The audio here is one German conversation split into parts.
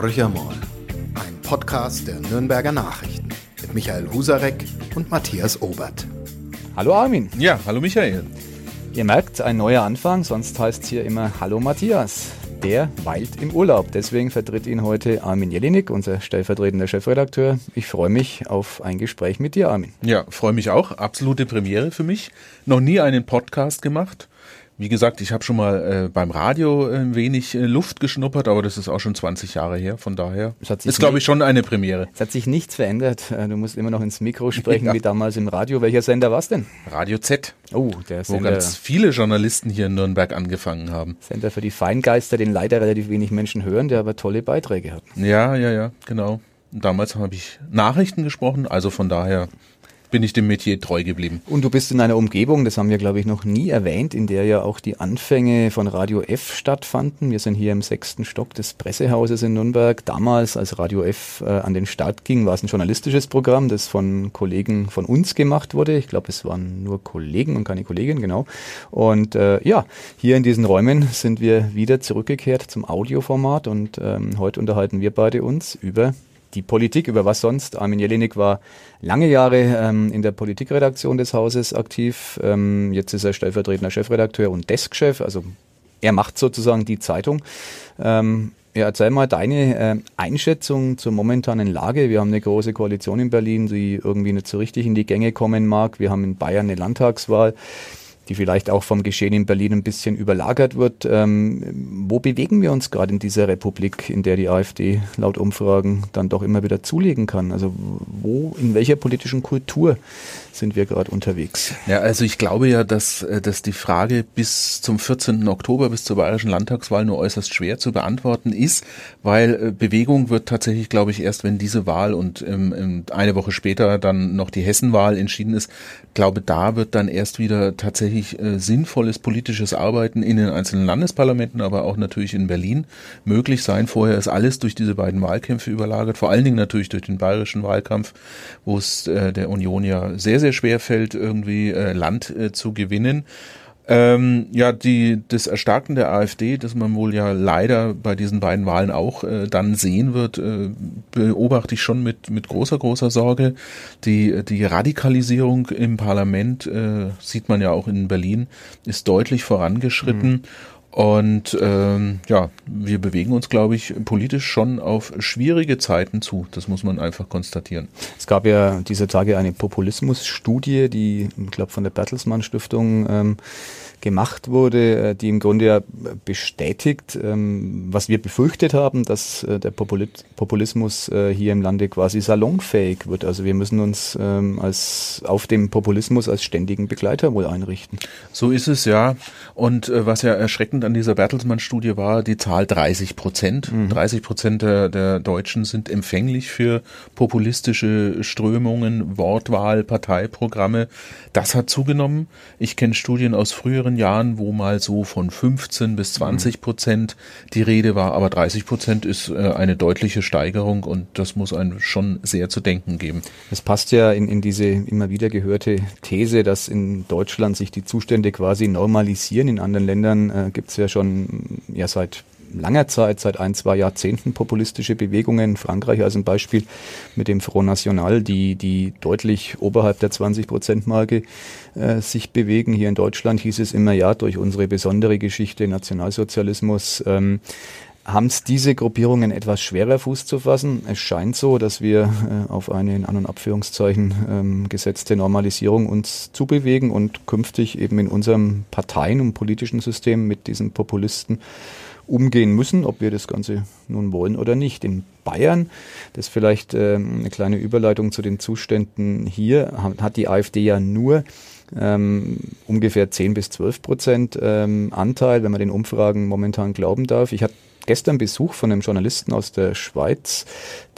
Horcher mal. Ein Podcast der Nürnberger Nachrichten mit Michael Husarek und Matthias Obert. Hallo Armin. Ja, hallo Michael. Ihr merkt, ein neuer Anfang, sonst heißt es hier immer Hallo Matthias. Der weilt im Urlaub. Deswegen vertritt ihn heute Armin Jelinek, unser stellvertretender Chefredakteur. Ich freue mich auf ein Gespräch mit dir, Armin. Ja, freue mich auch. Absolute Premiere für mich. Noch nie einen Podcast gemacht. Wie gesagt, ich habe schon mal äh, beim Radio ein wenig äh, Luft geschnuppert, aber das ist auch schon 20 Jahre her. Von daher ist, glaube ich, schon eine Premiere. Es hat sich nichts verändert. Äh, du musst immer noch ins Mikro sprechen, ja. wie damals im Radio. Welcher Sender war es denn? Radio Z. Oh, der Sender. Wo ganz viele Journalisten hier in Nürnberg angefangen haben. Sender für die Feingeister, den leider relativ wenig Menschen hören, der aber tolle Beiträge hat. Ja, ja, ja, genau. Damals habe ich Nachrichten gesprochen, also von daher bin ich dem Metier treu geblieben. Und du bist in einer Umgebung, das haben wir glaube ich noch nie erwähnt, in der ja auch die Anfänge von Radio F stattfanden. Wir sind hier im sechsten Stock des Pressehauses in Nürnberg. Damals, als Radio F äh, an den Start ging, war es ein journalistisches Programm, das von Kollegen von uns gemacht wurde. Ich glaube, es waren nur Kollegen und keine Kolleginnen, genau. Und äh, ja, hier in diesen Räumen sind wir wieder zurückgekehrt zum Audioformat und ähm, heute unterhalten wir beide uns über die Politik, über was sonst. Armin Jelinek war lange Jahre ähm, in der Politikredaktion des Hauses aktiv. Ähm, jetzt ist er stellvertretender Chefredakteur und Deskchef. Also er macht sozusagen die Zeitung. Ähm, ja, erzähl mal deine äh, Einschätzung zur momentanen Lage. Wir haben eine große Koalition in Berlin, die irgendwie nicht so richtig in die Gänge kommen mag. Wir haben in Bayern eine Landtagswahl die vielleicht auch vom Geschehen in Berlin ein bisschen überlagert wird. Ähm, wo bewegen wir uns gerade in dieser Republik, in der die AfD laut Umfragen dann doch immer wieder zulegen kann? Also wo, in welcher politischen Kultur sind wir gerade unterwegs? Ja, also ich glaube ja, dass, äh, dass die Frage bis zum 14. Oktober, bis zur bayerischen Landtagswahl nur äußerst schwer zu beantworten ist, weil äh, Bewegung wird tatsächlich, glaube ich, erst wenn diese Wahl und ähm, eine Woche später dann noch die Hessenwahl entschieden ist, glaube, da wird dann erst wieder tatsächlich äh, sinnvolles politisches Arbeiten in den einzelnen Landesparlamenten, aber auch natürlich in Berlin möglich sein. Vorher ist alles durch diese beiden Wahlkämpfe überlagert, vor allen Dingen natürlich durch den bayerischen Wahlkampf, wo es äh, der Union ja sehr, sehr schwer fällt, irgendwie äh, Land äh, zu gewinnen. Ähm, ja, die, das Erstarken der AfD, das man wohl ja leider bei diesen beiden Wahlen auch äh, dann sehen wird, äh, beobachte ich schon mit, mit großer, großer Sorge. Die, die Radikalisierung im Parlament, äh, sieht man ja auch in Berlin, ist deutlich vorangeschritten. Mhm. Und ähm, ja, wir bewegen uns, glaube ich, politisch schon auf schwierige Zeiten zu. Das muss man einfach konstatieren. Es gab ja dieser Tage eine Populismusstudie, die, ich glaube, von der Bertelsmann Stiftung ähm, gemacht wurde, äh, die im Grunde ja bestätigt, ähm, was wir befürchtet haben, dass äh, der Populismus äh, hier im Lande quasi salonfähig wird. Also wir müssen uns ähm, als auf dem Populismus als ständigen Begleiter wohl einrichten. So ist es ja. Und was ja erschreckend an dieser Bertelsmann-Studie war, die Zahl 30 Prozent. Mhm. 30 Prozent der, der Deutschen sind empfänglich für populistische Strömungen, Wortwahl, Parteiprogramme. Das hat zugenommen. Ich kenne Studien aus früheren früheren Jahren, wo mal so von 15 bis 20 Prozent die Rede war, aber 30 Prozent ist äh, eine deutliche Steigerung und das muss einem schon sehr zu denken geben. Es passt ja in, in diese immer wieder gehörte These, dass in Deutschland sich die Zustände quasi normalisieren. In anderen Ländern äh, gibt es ja schon ja seit langer Zeit, seit ein, zwei Jahrzehnten populistische Bewegungen. Frankreich als ein Beispiel mit dem Front National, die, die deutlich oberhalb der 20-Prozent-Marke äh, sich bewegen. Hier in Deutschland hieß es immer, ja, durch unsere besondere Geschichte Nationalsozialismus ähm, haben es diese Gruppierungen etwas schwerer Fuß zu fassen. Es scheint so, dass wir äh, auf eine in An- und Abführungszeichen ähm, gesetzte Normalisierung uns zubewegen und künftig eben in unserem Parteien- und politischen System mit diesen Populisten umgehen müssen, ob wir das Ganze nun wollen oder nicht. In Bayern, das ist vielleicht äh, eine kleine Überleitung zu den Zuständen hier, hat die AfD ja nur ähm, ungefähr 10 bis 12 Prozent ähm, Anteil, wenn man den Umfragen momentan glauben darf. Ich hatte gestern Besuch von einem Journalisten aus der Schweiz,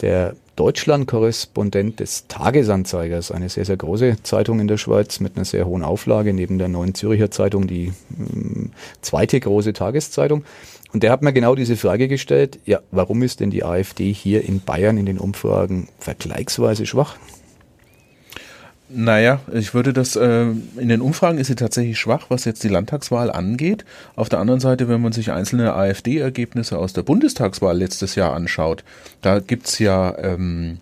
der Deutschland-Korrespondent des Tagesanzeigers, eine sehr, sehr große Zeitung in der Schweiz mit einer sehr hohen Auflage, neben der Neuen Züricher Zeitung die äh, zweite große Tageszeitung. Und der hat mir genau diese Frage gestellt, ja, warum ist denn die AfD hier in Bayern in den Umfragen vergleichsweise schwach? Naja, ich würde das, äh, in den Umfragen ist sie tatsächlich schwach, was jetzt die Landtagswahl angeht. Auf der anderen Seite, wenn man sich einzelne AfD-Ergebnisse aus der Bundestagswahl letztes Jahr anschaut, da gibt's ja ähm,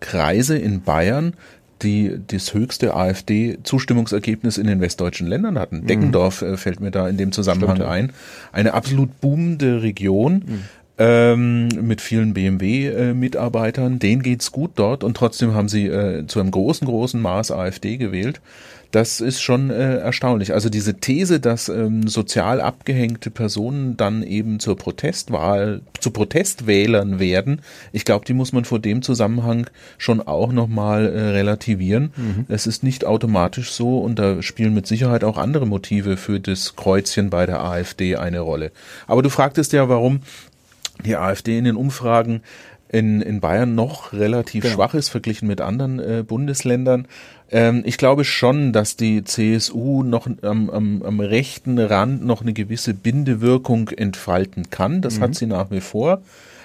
Kreise in Bayern, die das höchste AfD-Zustimmungsergebnis in den westdeutschen Ländern hatten. Mhm. Deggendorf äh, fällt mir da in dem Zusammenhang Stimmt, ein. Eine absolut boomende Region. Mhm ähm, mit vielen BMW-Mitarbeitern. Denen geht's gut dort und trotzdem haben sie äh, zu einem großen, großen Maß AfD gewählt. Das ist schon äh, erstaunlich. Also diese These, dass ähm, sozial abgehängte Personen dann eben zur Protestwahl, zu Protestwählern werden, ich glaube, die muss man vor dem Zusammenhang schon auch nochmal äh, relativieren. Mhm. Es ist nicht automatisch so und da spielen mit Sicherheit auch andere Motive für das Kreuzchen bei der AfD eine Rolle. Aber du fragtest ja, warum die AfD in den Umfragen in, in Bayern noch relativ genau. schwach ist, verglichen mit anderen äh, Bundesländern. Ähm, ich glaube schon, dass die CSU noch am, am, am rechten Rand noch eine gewisse Bindewirkung entfalten kann. Das mhm. hat sie nach wie vor.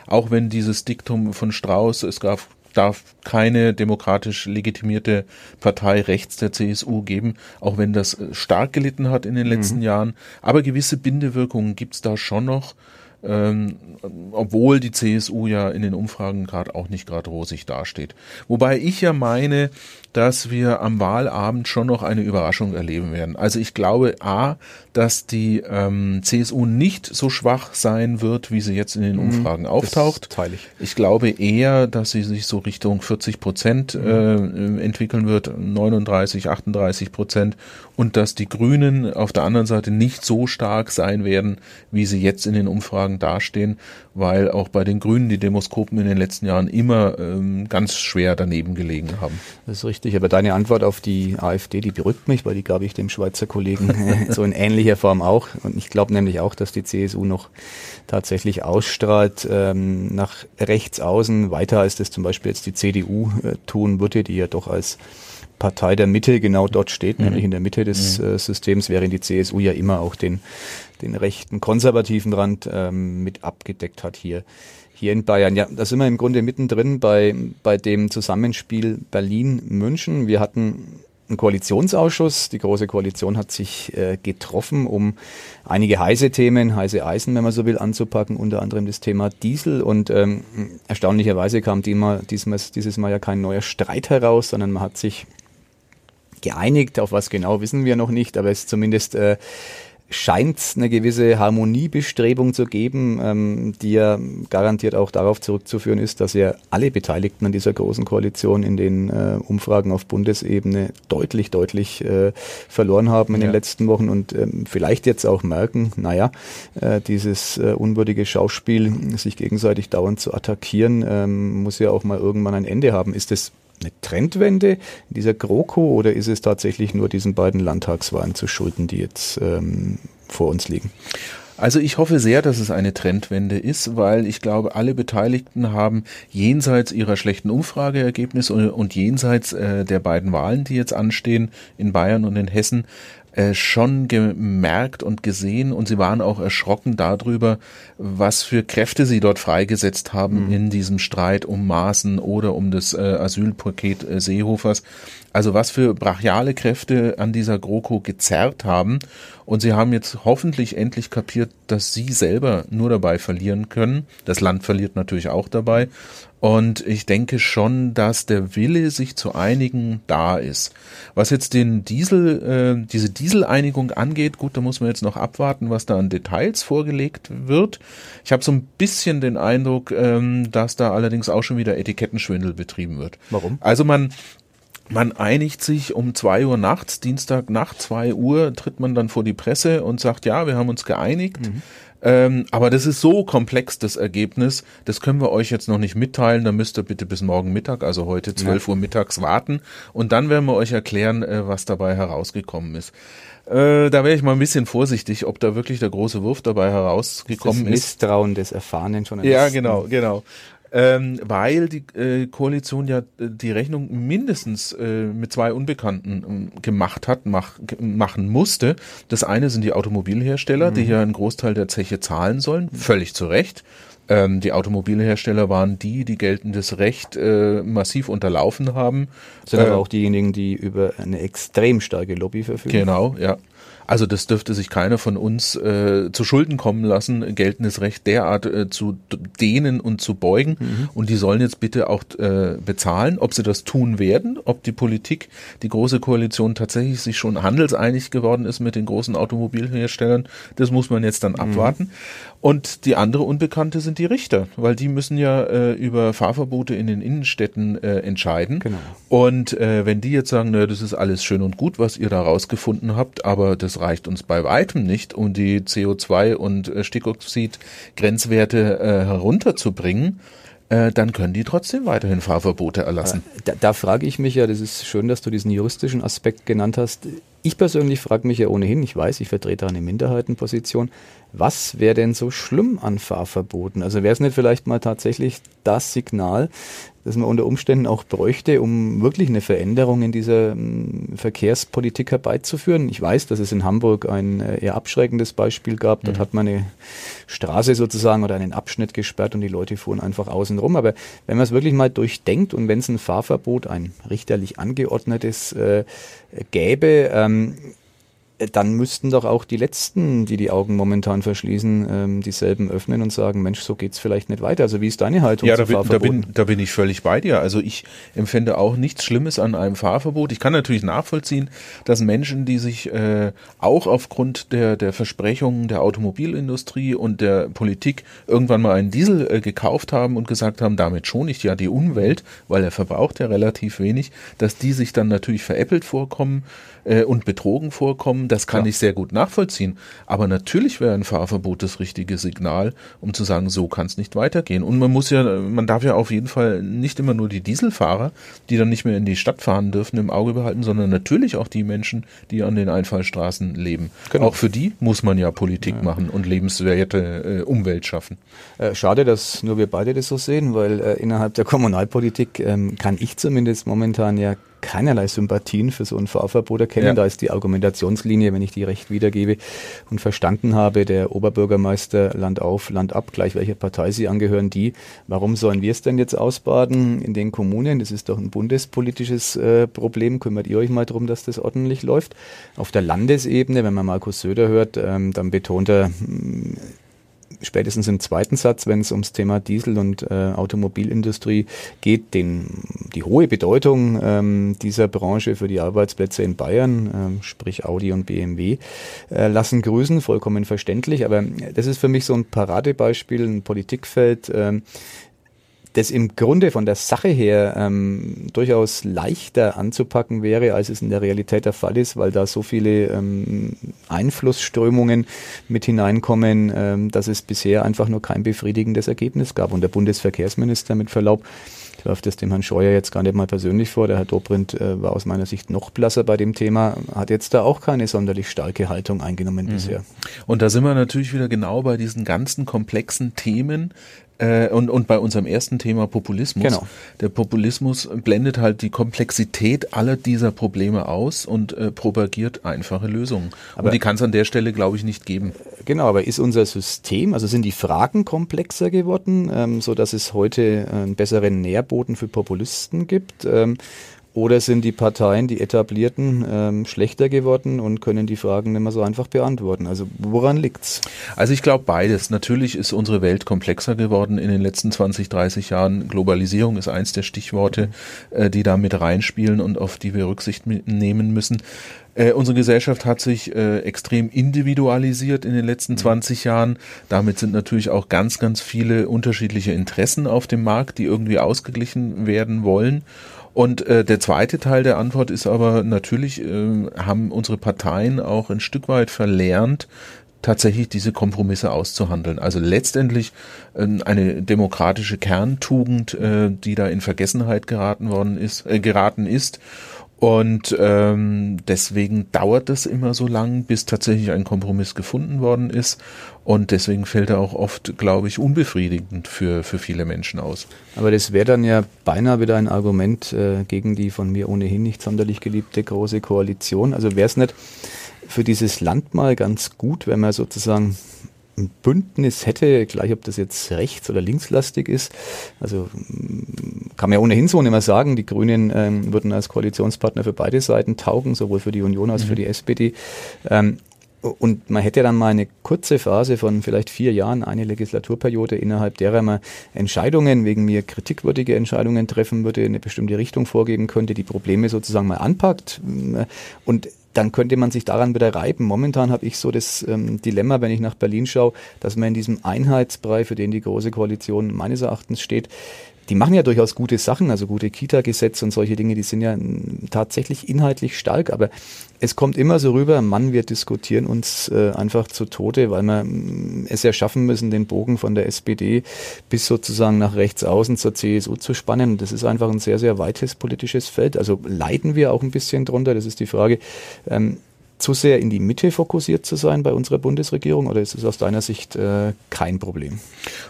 Auch wenn dieses Diktum von Strauß, es gab darf keine demokratisch legitimierte Partei rechts der CSU geben, auch wenn das äh, stark gelitten hat in den letzten mhm. Jahren. Aber gewisse Bindewirkungen gibt's da schon noch ähm, obwohl die CSU ja in den Umfragen gerade auch nicht gerade rosig dasteht. Wobei ich ja meine, dass wir am Wahlabend schon noch eine Überraschung erleben werden. Also ich glaube A, dass die ähm, CSU nicht so schwach sein wird, wie sie jetzt in den mhm. Umfragen mhm, auftaucht. teile ich. Ich glaube eher, dass sie sich so Richtung 40 Prozent mhm. äh, entwickeln wird, 39, 38 Prozent und dass die Grünen auf der anderen Seite nicht so stark sein werden, wie sie jetzt in den Umfragen dastehen, weil auch bei den Grünen die Demoskopen in den letzten Jahren immer ähm, ganz schwer daneben gelegen haben. Das ist richtig aber deine Antwort auf die AfD, die berückt mich, weil die gab ich dem Schweizer Kollegen so in ähnlicher Form auch. Und ich glaube nämlich auch, dass die CSU noch tatsächlich ausstrahlt ähm, nach rechts außen, weiter als das zum Beispiel jetzt die CDU äh, tun würde, die ja doch als Partei der Mitte genau dort steht, mhm. nämlich in der Mitte des mhm. äh, Systems, während die CSU ja immer auch den, den rechten konservativen Rand ähm, mit abgedeckt hat hier hier in Bayern. Ja, da sind wir im Grunde mittendrin bei, bei dem Zusammenspiel Berlin-München. Wir hatten einen Koalitionsausschuss. Die Große Koalition hat sich äh, getroffen, um einige heiße Themen, heiße Eisen, wenn man so will, anzupacken, unter anderem das Thema Diesel. Und ähm, erstaunlicherweise kam diesmal, dieses Mal ja kein neuer Streit heraus, sondern man hat sich geeinigt. Auf was genau wissen wir noch nicht, aber es ist zumindest äh, scheint es eine gewisse Harmoniebestrebung zu geben, ähm, die ja garantiert auch darauf zurückzuführen ist, dass ja alle Beteiligten an dieser großen Koalition in den äh, Umfragen auf Bundesebene deutlich, deutlich äh, verloren haben in ja. den letzten Wochen und ähm, vielleicht jetzt auch merken, naja, äh, dieses äh, unwürdige Schauspiel, sich gegenseitig dauernd zu attackieren, ähm, muss ja auch mal irgendwann ein Ende haben. Ist es eine Trendwende in dieser GroKo oder ist es tatsächlich nur diesen beiden Landtagswahlen zu schulden, die jetzt ähm, vor uns liegen? Also ich hoffe sehr, dass es eine Trendwende ist, weil ich glaube, alle Beteiligten haben jenseits ihrer schlechten Umfrageergebnisse und, jenseits äh, der beiden Wahlen, die jetzt anstehen in Bayern und in Hessen, äh, schon gemerkt und gesehen und sie waren auch erschrocken darüber, was für Kräfte sie dort freigesetzt haben mhm. in diesem Streit um Maßen oder um das äh, Asylpaket äh, Seehofers. Also was für brachiale Kräfte an dieser GroKo gezerrt haben. Und sie haben jetzt hoffentlich endlich kapiert, dass sie selber nur dabei verlieren können. Das Land verliert natürlich auch dabei. Und ich denke schon, dass der Wille, sich zu einigen, da ist. Was jetzt den Diesel, äh, diese Dieseleinigung angeht, gut, da muss man jetzt noch abwarten, was da an Details vorgelegt wird. Ich habe so ein bisschen den Eindruck, ähm, dass da allerdings auch schon wieder Etikettenschwindel betrieben wird. Warum? Also man man einigt sich um zwei Uhr nachts, Dienstag nach zwei Uhr tritt man dann vor die Presse und sagt, ja, wir haben uns geeinigt. Mhm. Ähm, aber das ist so komplex, das Ergebnis, das können wir euch jetzt noch nicht mitteilen. Da müsst ihr bitte bis morgen Mittag, also heute 12 ja. Uhr mittags warten. Und dann werden wir euch erklären, äh, was dabei herausgekommen ist. Äh, da wäre ich mal ein bisschen vorsichtig, ob da wirklich der große Wurf dabei herausgekommen das ist. Misstrauen des erfahrenen Journalisten. Ja, genau, genau. Ähm, weil die äh, Koalition ja äh, die Rechnung mindestens äh, mit zwei Unbekannten äh, gemacht hat, mach, machen musste. Das eine sind die Automobilhersteller, mhm. die ja einen Großteil der Zeche zahlen sollen, völlig zu Recht. Ähm, die Automobilhersteller waren die, die geltendes Recht äh, massiv unterlaufen haben. Sind äh, aber auch diejenigen, die über eine extrem starke Lobby verfügen. Genau, ja. Also das dürfte sich keiner von uns äh, zu Schulden kommen lassen, geltendes Recht derart äh, zu dehnen und zu beugen. Mhm. Und die sollen jetzt bitte auch äh, bezahlen, ob sie das tun werden, ob die Politik, die große Koalition tatsächlich sich schon handelseinig geworden ist mit den großen Automobilherstellern. Das muss man jetzt dann mhm. abwarten. Und die andere Unbekannte sind die Richter, weil die müssen ja äh, über Fahrverbote in den Innenstädten äh, entscheiden. Genau. Und äh, wenn die jetzt sagen, na, das ist alles schön und gut, was ihr da rausgefunden habt, aber das reicht uns bei weitem nicht, um die CO2 und äh, Stickoxid-Grenzwerte äh, herunterzubringen, äh, dann können die trotzdem weiterhin Fahrverbote erlassen. Da, da frage ich mich ja, das ist schön, dass du diesen juristischen Aspekt genannt hast. Ich persönlich frage mich ja ohnehin, ich weiß, ich vertrete eine Minderheitenposition, was wäre denn so schlimm an Fahrverboten? Also wäre es nicht vielleicht mal tatsächlich das Signal, das man unter Umständen auch bräuchte, um wirklich eine Veränderung in dieser hm, Verkehrspolitik herbeizuführen. Ich weiß, dass es in Hamburg ein äh, eher abschreckendes Beispiel gab. Dort mhm. hat man eine Straße sozusagen oder einen Abschnitt gesperrt und die Leute fuhren einfach außen rum. Aber wenn man es wirklich mal durchdenkt und wenn es ein Fahrverbot, ein richterlich angeordnetes äh, gäbe, ähm, dann müssten doch auch die Letzten, die die Augen momentan verschließen, ähm, dieselben öffnen und sagen, Mensch, so geht's vielleicht nicht weiter. Also wie ist deine Haltung ja, da bin, da bin, da bin ich völlig bei dir. Also ich empfände auch nichts Schlimmes an einem Fahrverbot. Ich kann natürlich nachvollziehen, dass Menschen, die sich äh, auch aufgrund der, der Versprechungen der Automobilindustrie und der Politik irgendwann mal einen Diesel äh, gekauft haben und gesagt haben, damit schon ich ja die Umwelt, weil er verbraucht ja relativ wenig, dass die sich dann natürlich veräppelt vorkommen äh, und betrogen vorkommen. Das kann ja. ich sehr gut nachvollziehen. Aber natürlich wäre ein Fahrverbot das richtige Signal, um zu sagen, so kann es nicht weitergehen. Und man muss ja, man darf ja auf jeden Fall nicht immer nur die Dieselfahrer, die dann nicht mehr in die Stadt fahren dürfen, im Auge behalten, sondern natürlich auch die Menschen, die an den Einfallstraßen leben. Genau. Auch für die muss man ja Politik ja. machen und lebenswerte äh, Umwelt schaffen. Äh, schade, dass nur wir beide das so sehen, weil äh, innerhalb der Kommunalpolitik ähm, kann ich zumindest momentan ja keinerlei Sympathien für so ein Fahrverbot erkennen. Ja. Da ist die Argumentationslinie, wenn ich die recht wiedergebe und verstanden habe, der Oberbürgermeister Land auf, Land ab, gleich welcher Partei sie angehören, die, warum sollen wir es denn jetzt ausbaden in den Kommunen? Das ist doch ein bundespolitisches äh, Problem. Kümmert ihr euch mal darum, dass das ordentlich läuft? Auf der Landesebene, wenn man Markus Söder hört, ähm, dann betont er, spätestens im zweiten Satz, wenn es ums Thema Diesel- und äh, Automobilindustrie geht, den, die hohe Bedeutung ähm, dieser Branche für die Arbeitsplätze in Bayern, äh, sprich Audi und BMW, äh, lassen grüßen, vollkommen verständlich. Aber das ist für mich so ein Paradebeispiel, ein Politikfeld, äh, das im Grunde von der Sache her ähm, durchaus leichter anzupacken wäre, als es in der Realität der Fall ist, weil da so viele ähm, Einflussströmungen mit hineinkommen, ähm, dass es bisher einfach nur kein befriedigendes Ergebnis gab. Und der Bundesverkehrsminister mit Verlaub, ich werfe das dem Herrn Scheuer jetzt gar nicht mal persönlich vor, der Herr Dobrindt äh, war aus meiner Sicht noch blasser bei dem Thema, hat jetzt da auch keine sonderlich starke Haltung eingenommen mhm. bisher. Und da sind wir natürlich wieder genau bei diesen ganzen komplexen Themen, äh, und, und bei unserem ersten Thema Populismus. Genau. Der Populismus blendet halt die Komplexität aller dieser Probleme aus und äh, propagiert einfache Lösungen. Aber und die kann es an der Stelle, glaube ich, nicht geben. Genau, aber ist unser System, also sind die Fragen komplexer geworden, ähm, so dass es heute einen besseren Nährboden für Populisten gibt? Ähm, oder sind die Parteien, die etablierten, ähm, schlechter geworden und können die Fragen nicht mehr so einfach beantworten? Also woran liegt's? Also ich glaube beides. Natürlich ist unsere Welt komplexer geworden in den letzten 20, 30 Jahren. Globalisierung ist eins der Stichworte, äh, die da mit reinspielen und auf die wir Rücksicht nehmen müssen. Äh, unsere Gesellschaft hat sich äh, extrem individualisiert in den letzten 20 mhm. Jahren. Damit sind natürlich auch ganz, ganz viele unterschiedliche Interessen auf dem Markt, die irgendwie ausgeglichen werden wollen. Und äh, der zweite Teil der Antwort ist aber natürlich, äh, haben unsere Parteien auch ein Stück weit verlernt, tatsächlich diese Kompromisse auszuhandeln. Also letztendlich äh, eine demokratische Kerntugend, äh, die da in Vergessenheit geraten worden ist, äh, geraten ist. Und ähm, deswegen dauert es immer so lang, bis tatsächlich ein Kompromiss gefunden worden ist. Und deswegen fällt er auch oft, glaube ich, unbefriedigend für, für viele Menschen aus. Aber das wäre dann ja beinahe wieder ein Argument äh, gegen die von mir ohnehin nicht sonderlich geliebte große Koalition. Also wäre es nicht für dieses Land mal ganz gut, wenn man sozusagen ein Bündnis hätte, gleich ob das jetzt rechts- oder linkslastig ist. Also mm, kann man ja ohnehin so nicht mehr sagen, die Grünen ähm, würden als Koalitionspartner für beide Seiten taugen, sowohl für die Union als mhm. für die SPD. Ähm, und man hätte dann mal eine kurze Phase von vielleicht vier Jahren, eine Legislaturperiode, innerhalb derer man Entscheidungen, wegen mir kritikwürdige Entscheidungen treffen würde, eine bestimmte Richtung vorgeben könnte, die Probleme sozusagen mal anpackt. Und dann könnte man sich daran wieder reiben. Momentan habe ich so das ähm, Dilemma, wenn ich nach Berlin schaue, dass man in diesem Einheitsbrei, für den die Große Koalition meines Erachtens steht, die machen ja durchaus gute Sachen, also gute Kita-Gesetze und solche Dinge, die sind ja tatsächlich inhaltlich stark, aber es kommt immer so rüber, Mann, wir diskutieren uns äh, einfach zu Tode, weil wir mm, es ja schaffen müssen, den Bogen von der SPD bis sozusagen nach rechts außen zur CSU zu spannen. Das ist einfach ein sehr, sehr weites politisches Feld. Also leiden wir auch ein bisschen drunter, das ist die Frage. Ähm, zu sehr in die Mitte fokussiert zu sein bei unserer Bundesregierung oder ist es aus deiner Sicht äh, kein Problem?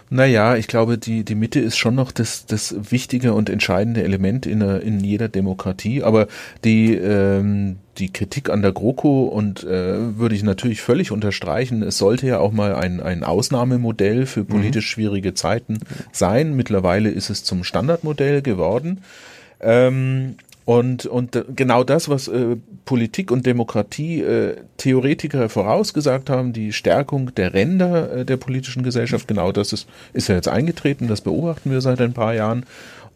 Naja, ich glaube, die, die Mitte ist schon noch das, das wichtige und entscheidende Element in, in jeder Demokratie, aber die, ähm, die Kritik an der GroKo und äh, würde ich natürlich völlig unterstreichen. Es sollte ja auch mal ein, ein Ausnahmemodell für politisch mhm. schwierige Zeiten sein. Mittlerweile ist es zum Standardmodell geworden. Ähm, und, und genau das, was äh, Politik und Demokratie äh, Theoretiker vorausgesagt haben, die Stärkung der Ränder äh, der politischen Gesellschaft, genau das ist, ist ja jetzt eingetreten, das beobachten wir seit ein paar Jahren.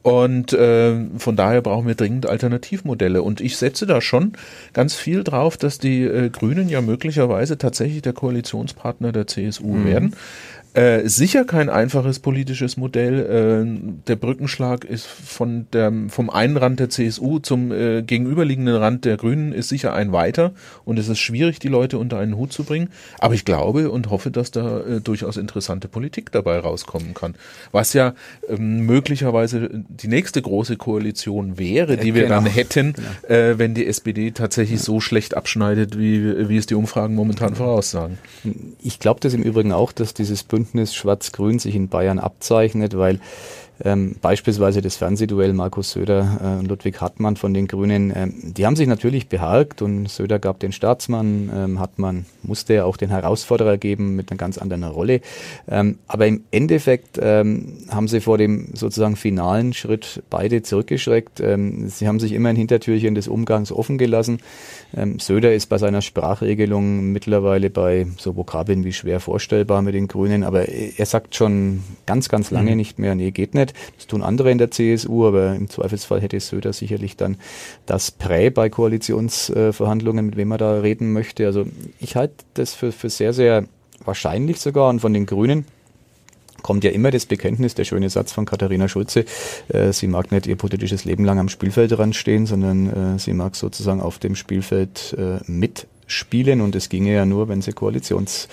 Und äh, von daher brauchen wir dringend Alternativmodelle. Und ich setze da schon ganz viel drauf, dass die äh, Grünen ja möglicherweise tatsächlich der Koalitionspartner der CSU mhm. werden. Äh, sicher kein einfaches politisches Modell. Äh, der Brückenschlag ist von der, vom einen Rand der CSU zum äh, gegenüberliegenden Rand der Grünen ist sicher ein weiter und es ist schwierig, die Leute unter einen Hut zu bringen. Aber ich glaube und hoffe, dass da äh, durchaus interessante Politik dabei rauskommen kann. Was ja ähm, möglicherweise die nächste große Koalition wäre, die wir genau. dann hätten, genau. Äh, wenn die SPD tatsächlich ja. so schlecht abschneidet, wie, wie es die Umfragen momentan voraussagen. Ich glaube das im Übrigen auch, dass dieses Bündnis Bündnis Schwarz-Grün sich in Bayern abzeichnet, weil ähm, beispielsweise das Fernsehduell Markus Söder und äh, Ludwig Hartmann von den Grünen, ähm, die haben sich natürlich beharkt und Söder gab den Staatsmann, ähm, Hartmann musste ja auch den Herausforderer geben mit einer ganz anderen Rolle. Ähm, aber im Endeffekt ähm, haben sie vor dem sozusagen finalen Schritt beide zurückgeschreckt. Ähm, sie haben sich immer ein Hintertürchen des Umgangs offen gelassen. Ähm, Söder ist bei seiner Sprachregelung mittlerweile bei so Vokabeln wie schwer vorstellbar mit den Grünen, aber er sagt schon ganz, ganz lange mhm. nicht mehr, nee, geht nicht nicht. Das tun andere in der CSU, aber im Zweifelsfall hätte Söder sicherlich dann das Prä bei Koalitionsverhandlungen, mit wem man da reden möchte. Also ich halte das für, für sehr, sehr wahrscheinlich sogar und von den Grünen kommt ja immer das Bekenntnis, der schöne Satz von Katharina Schulze, äh, sie mag nicht ihr politisches Leben lang am Spielfeldrand stehen, sondern äh, sie mag sozusagen auf dem Spielfeld äh, mitspielen und es ginge ja nur, wenn sie Koalitions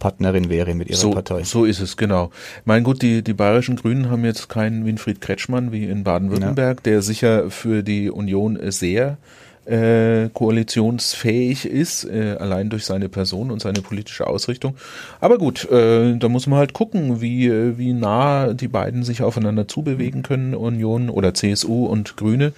Partnerin wäre mit ihrer so, Partei. So ist es, genau. Mein gut, die, die bayerischen Grünen haben jetzt keinen Winfried Kretschmann wie in Baden-Württemberg, ja. der sicher für die Union sehr äh, koalitionsfähig ist, äh, allein durch seine Person und seine politische Ausrichtung. Aber gut, äh, da muss man halt gucken, wie, wie nah die beiden sich aufeinander zubewegen können, Union oder CSU und Grüne.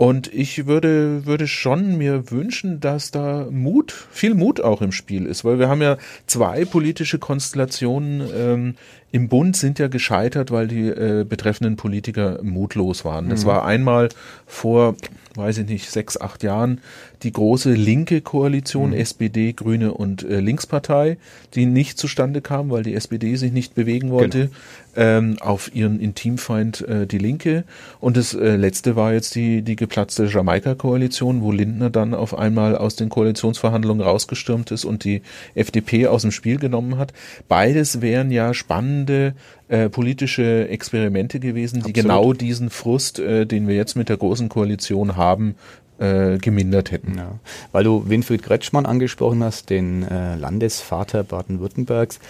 Und ich würde, würde schon mir wünschen, dass da Mut, viel Mut auch im Spiel ist, weil wir haben ja zwei politische Konstellationen ähm, im Bund sind ja gescheitert, weil die äh, betreffenden Politiker mutlos waren. Das mhm. war einmal vor, weiß ich nicht, sechs, acht Jahren die große linke Koalition, mhm. SPD, Grüne und äh, Linkspartei, die nicht zustande kam, weil die SPD sich nicht bewegen wollte, genau. ähm, auf ihren Intimfeind äh, die Linke. Und das äh, letzte war jetzt die, die geplatzte Jamaika-Koalition, wo Lindner dann auf einmal aus den Koalitionsverhandlungen rausgestürmt ist und die FDP aus dem Spiel genommen hat. Beides wären ja spannende äh, politische Experimente gewesen, die Absolut. genau diesen Frust, äh, den wir jetzt mit der großen Koalition haben, äh, gemindert hätten. Ja. Weil du Winfried Kretschmann angesprochen hast, den äh, Landesvater Baden-Württembergs,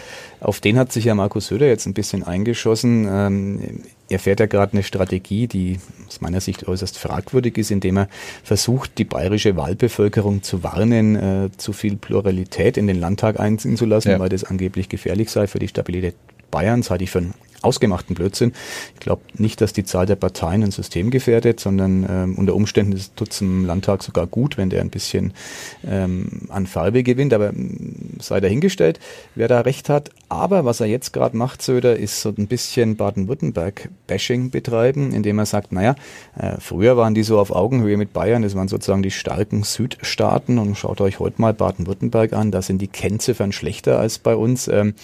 auf den hat sich ja Markus Söder jetzt ein bisschen eingeschossen. Ähm, er fährt ja gerade eine Strategie, die aus meiner Sicht äußerst fragwürdig ist, indem er versucht, die bayerische Wahlbevölkerung zu warnen, äh, zu viel Pluralität in den Landtag einziehen zu lassen, ja. weil das angeblich gefährlich sei für die Stabilität Bayerns, halte ich für einen ausgemachten Blödsinn. Ich glaube nicht, dass die Zahl der Parteien ein System gefährdet, sondern ähm, unter Umständen tut es im Landtag sogar gut, wenn der ein bisschen ähm, an Farbe gewinnt. Aber ähm, sei dahingestellt, wer da recht hat. Aber was er jetzt gerade macht, Söder, ist so ein bisschen Baden-Württemberg-Bashing betreiben, indem er sagt, naja, äh, früher waren die so auf Augenhöhe mit Bayern, das waren sozusagen die starken Südstaaten und schaut euch heute mal Baden-Württemberg an, da sind die Kennziffern schlechter als bei uns. Ähm,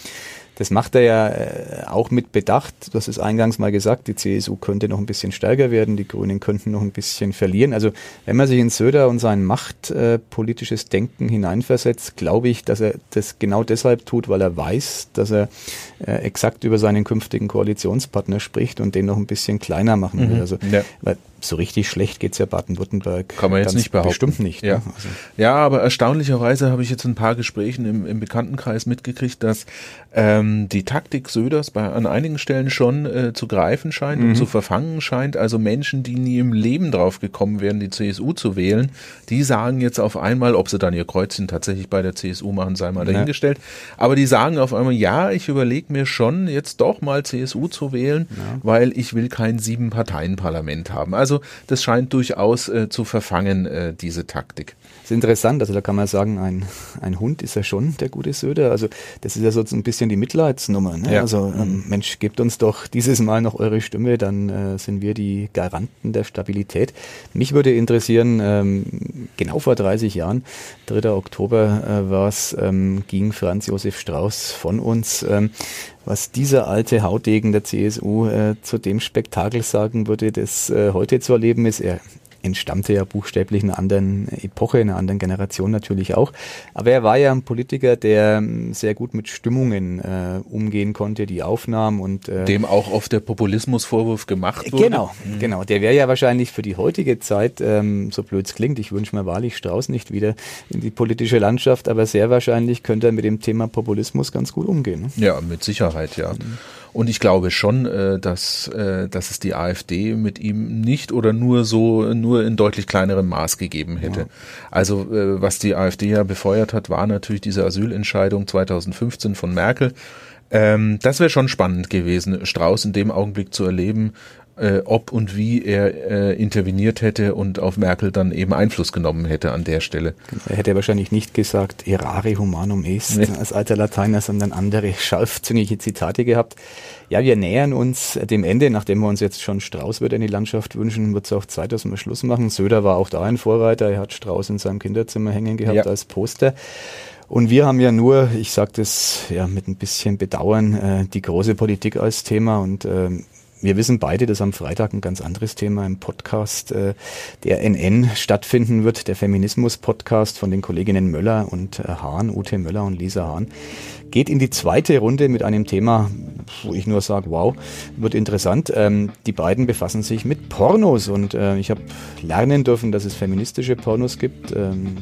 das macht er ja äh, auch mit Bedacht. Du hast es eingangs mal gesagt, die CSU könnte noch ein bisschen stärker werden, die Grünen könnten noch ein bisschen verlieren. Also wenn man sich in Söder und sein machtpolitisches Denken hineinversetzt, glaube ich, dass er das genau deshalb tut, weil er weiß, dass er äh, exakt über seinen künftigen Koalitionspartner spricht und den noch ein bisschen kleiner machen will. Mhm. Also ja. weil so richtig schlecht geht's ja Baden-Württemberg. Kann man jetzt nicht behaupten. Bestimmt nicht. Ja, ne? also. ja aber erstaunlicherweise habe ich jetzt ein paar Gesprächen im, im Bekanntenkreis mitgekriegt, dass ähm, die Taktik Söders bei, an einigen Stellen schon äh, zu greifen scheint mhm. und zu verfangen scheint. Also Menschen, die nie im Leben drauf gekommen wären, die CSU zu wählen, die sagen jetzt auf einmal, ob sie dann ihr Kreuzchen tatsächlich bei der CSU machen, sei mal dahingestellt. Ja. Aber die sagen auf einmal, ja, ich überlege mir schon, jetzt doch mal CSU zu wählen, ja. weil ich will kein Sieben-Parteien-Parlament haben. Also also das scheint durchaus äh, zu verfangen, äh, diese Taktik. Das ist interessant, also da kann man sagen, ein, ein Hund ist ja schon der gute Söder. Also das ist ja so ein bisschen die Mitleidsnummer. Ne? Ja. Also ähm, Mensch, gebt uns doch dieses Mal noch eure Stimme, dann äh, sind wir die Garanten der Stabilität. Mich würde interessieren, ähm, genau vor 30 Jahren, 3. Oktober äh, war es, ähm, ging Franz Josef Strauß von uns. Ähm, was dieser alte Hautdegen der CSU äh, zu dem Spektakel sagen würde, das äh, heute zu erleben ist. Er entstammte ja buchstäblich einer anderen Epoche, einer anderen Generation natürlich auch. Aber er war ja ein Politiker, der ähm, sehr gut mit Stimmungen äh, umgehen konnte, die aufnahm und äh, dem auch oft der Populismusvorwurf gemacht wurde. Genau, mhm. genau. Der wäre ja wahrscheinlich für die heutige Zeit, ähm, so blöd es klingt, ich wünsche mir wahrlich Strauß nicht wieder in die politische Landschaft, aber sehr wahrscheinlich könnte er mit dem Thema Populismus ganz gut umgehen. Ne? Ja, mit Sicherheit, ja. Mhm. Und ich glaube schon, äh, dass, äh, dass es die AfD mit ihm nicht oder nur so, nur in deutlich kleinerem Maß gegeben hätte. Ja. Also äh, was die AfD ja befeuert hat, war natürlich diese Asylentscheidung 2015 von Merkel. Ähm, das wäre schon spannend gewesen, Strauß in dem Augenblick zu erleben, äh, ob und wie er äh, interveniert hätte und auf Merkel dann eben Einfluss genommen hätte an der Stelle. Er hätte wahrscheinlich nicht gesagt, errare humanum est nee. als alter Lateiner, sondern andere scharfzüngige Zitate gehabt. Ja, wir nähern uns dem Ende, nachdem wir uns jetzt schon Strauß wieder in die Landschaft wünschen, wird es auch Zeit, dass wir Schluss machen. Söder war auch da ein Vorreiter, er hat Strauß in seinem Kinderzimmer hängen gehabt ja. als Poster. Und wir haben ja nur, ich sage das ja mit ein bisschen Bedauern, äh, die große Politik als Thema und äh, wir wissen beide, dass am Freitag ein ganz anderes Thema im Podcast äh, der NN stattfinden wird, der Feminismus-Podcast von den Kolleginnen Möller und äh, Hahn, Ute Möller und Lisa Hahn. Geht in die zweite Runde mit einem Thema, wo ich nur sage, wow, wird interessant. Ähm, die beiden befassen sich mit Pornos und äh, ich habe lernen dürfen, dass es feministische Pornos gibt. Ähm,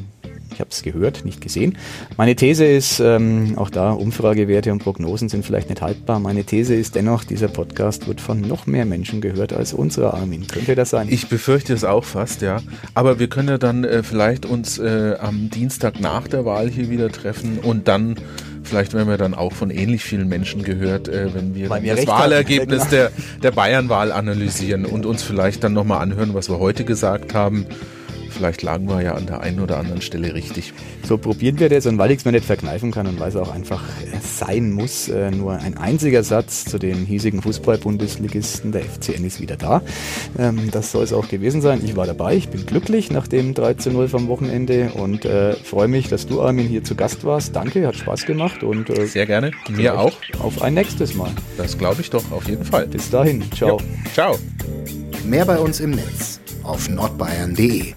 ich habe es gehört, nicht gesehen. Meine These ist, ähm, auch da Umfragewerte und Prognosen sind vielleicht nicht haltbar. Meine These ist dennoch, dieser Podcast wird von noch mehr Menschen gehört als unserer Armin. Könnte das sein? Ich befürchte es auch fast, ja. Aber wir können ja dann äh, vielleicht uns äh, am Dienstag nach der Wahl hier wieder treffen und dann Vielleicht werden wir dann auch von ähnlich vielen Menschen gehört, äh, wenn wir, wir das Wahlergebnis der, der Bayernwahl analysieren und uns vielleicht dann nochmal anhören, was wir heute gesagt haben. Vielleicht lagen wir ja an der einen oder anderen Stelle richtig. So probieren wir das und weil ich es mir nicht verkneifen kann und weil es auch einfach äh, sein muss, äh, nur ein einziger Satz zu den hiesigen Fußball-Bundesligisten. Der FCN ist wieder da. Ähm, das soll es auch gewesen sein. Ich war dabei, ich bin glücklich nach dem 13-0 vom Wochenende und äh, freue mich, dass du, Armin, hier zu Gast warst. Danke, hat Spaß gemacht und sehr gerne. Mir auch. Auf ein nächstes Mal. Das glaube ich doch, auf jeden Fall. Bis dahin. Ciao. Jo. Ciao. Mehr bei uns im Netz auf nordbayern.de